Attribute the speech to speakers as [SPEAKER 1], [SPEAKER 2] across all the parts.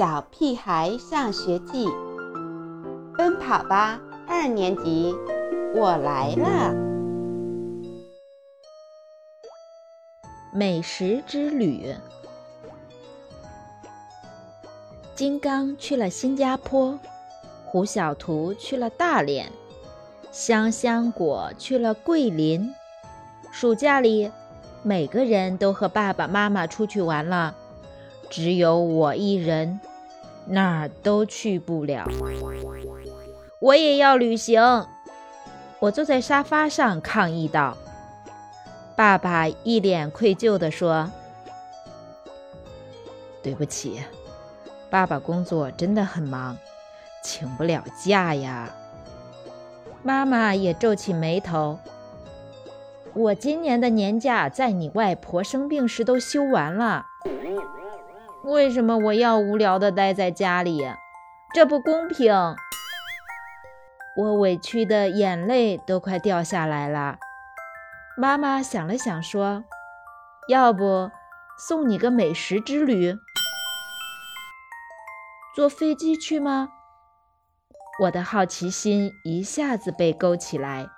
[SPEAKER 1] 小屁孩上学记》，奔跑吧二年级，我来了！
[SPEAKER 2] 美食之旅，金刚去了新加坡，胡小图去了大连，香香果去了桂林。暑假里，每个人都和爸爸妈妈出去玩了。只有我一人，哪儿都去不了。我也要旅行。我坐在沙发上抗议道。爸爸一脸愧疚地说：“对不起，爸爸工作真的很忙，请不了假呀。”妈妈也皱起眉头：“我今年的年假在你外婆生病时都休完了。”为什么我要无聊的待在家里？这不公平！我委屈的眼泪都快掉下来了。妈妈想了想，说：“要不送你个美食之旅？坐飞机去吗？”我的好奇心一下子被勾起来。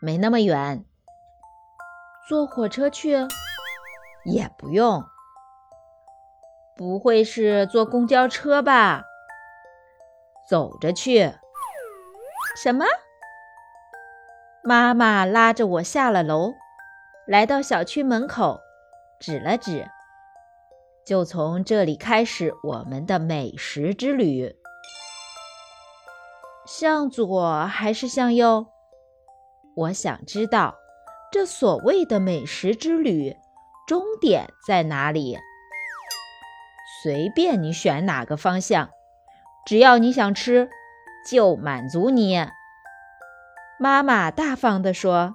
[SPEAKER 2] 没那么远。坐火车去？也不用。不会是坐公交车吧？走着去。什么？妈妈拉着我下了楼，来到小区门口，指了指，就从这里开始我们的美食之旅。向左还是向右？我想知道，这所谓的美食之旅终点在哪里？随便你选哪个方向，只要你想吃，就满足你。妈妈大方地说：“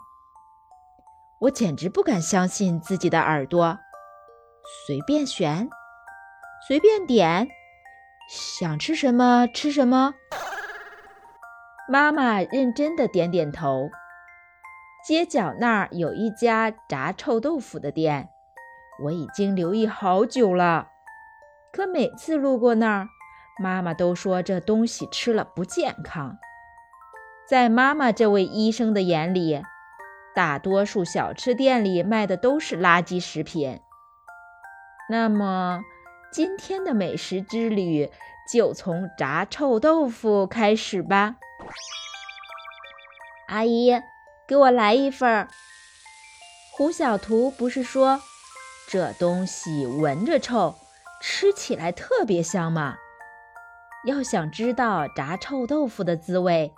[SPEAKER 2] 我简直不敢相信自己的耳朵。随便选，随便点，想吃什么吃什么。”妈妈认真的点点头。街角那儿有一家炸臭豆腐的店，我已经留意好久了。可每次路过那儿，妈妈都说这东西吃了不健康。在妈妈这位医生的眼里，大多数小吃店里卖的都是垃圾食品。那么，今天的美食之旅就从炸臭豆腐开始吧。阿姨，给我来一份。胡小图不是说，这东西闻着臭。吃起来特别香嘛！要想知道炸臭豆腐的滋味，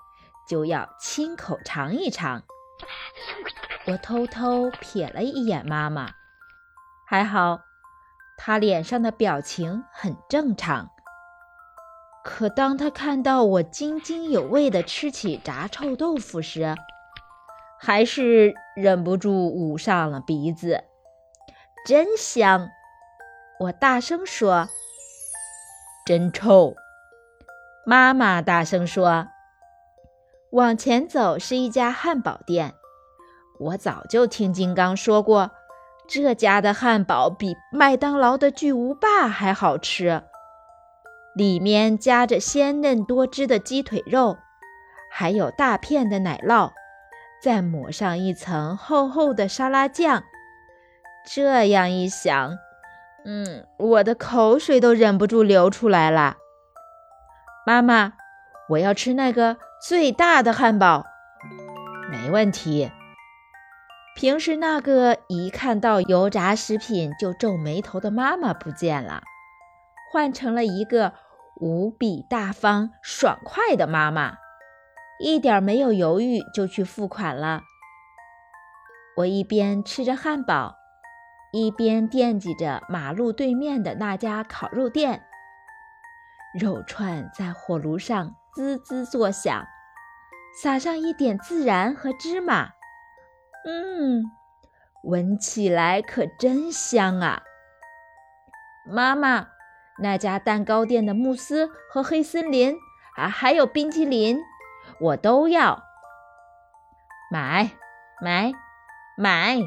[SPEAKER 2] 就要亲口尝一尝。我偷偷瞥了一眼妈妈，还好，她脸上的表情很正常。可当她看到我津津有味地吃起炸臭豆腐时，还是忍不住捂上了鼻子。真香！我大声说：“真臭！”妈妈大声说：“往前走是一家汉堡店。我早就听金刚说过，这家的汉堡比麦当劳的巨无霸还好吃，里面夹着鲜嫩多汁的鸡腿肉，还有大片的奶酪，再抹上一层厚厚的沙拉酱。这样一想。”嗯，我的口水都忍不住流出来了。妈妈，我要吃那个最大的汉堡。没问题。平时那个一看到油炸食品就皱眉头的妈妈不见了，换成了一个无比大方、爽快的妈妈，一点没有犹豫就去付款了。我一边吃着汉堡。一边惦记着马路对面的那家烤肉店，肉串在火炉上滋滋作响，撒上一点孜然和芝麻，嗯，闻起来可真香啊！妈妈，那家蛋糕店的慕斯和黑森林啊，还有冰淇淋，我都要买，买，买。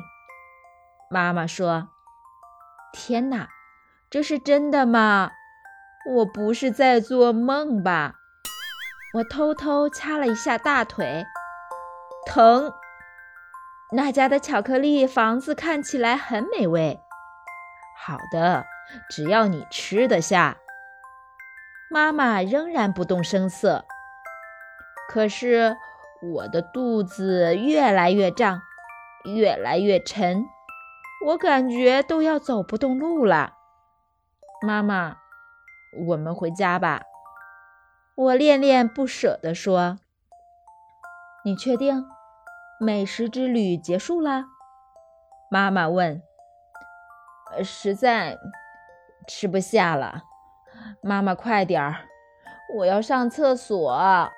[SPEAKER 2] 妈妈说：“天哪，这是真的吗？我不是在做梦吧？我偷偷掐了一下大腿，疼。那家的巧克力房子看起来很美味。好的，只要你吃得下。妈妈仍然不动声色。可是我的肚子越来越胀，越来越沉，我感觉都要走不动路了。妈妈。我们回家吧，我恋恋不舍地说。你确定美食之旅结束了？妈妈问。实在吃不下了，妈妈快点儿，我要上厕所。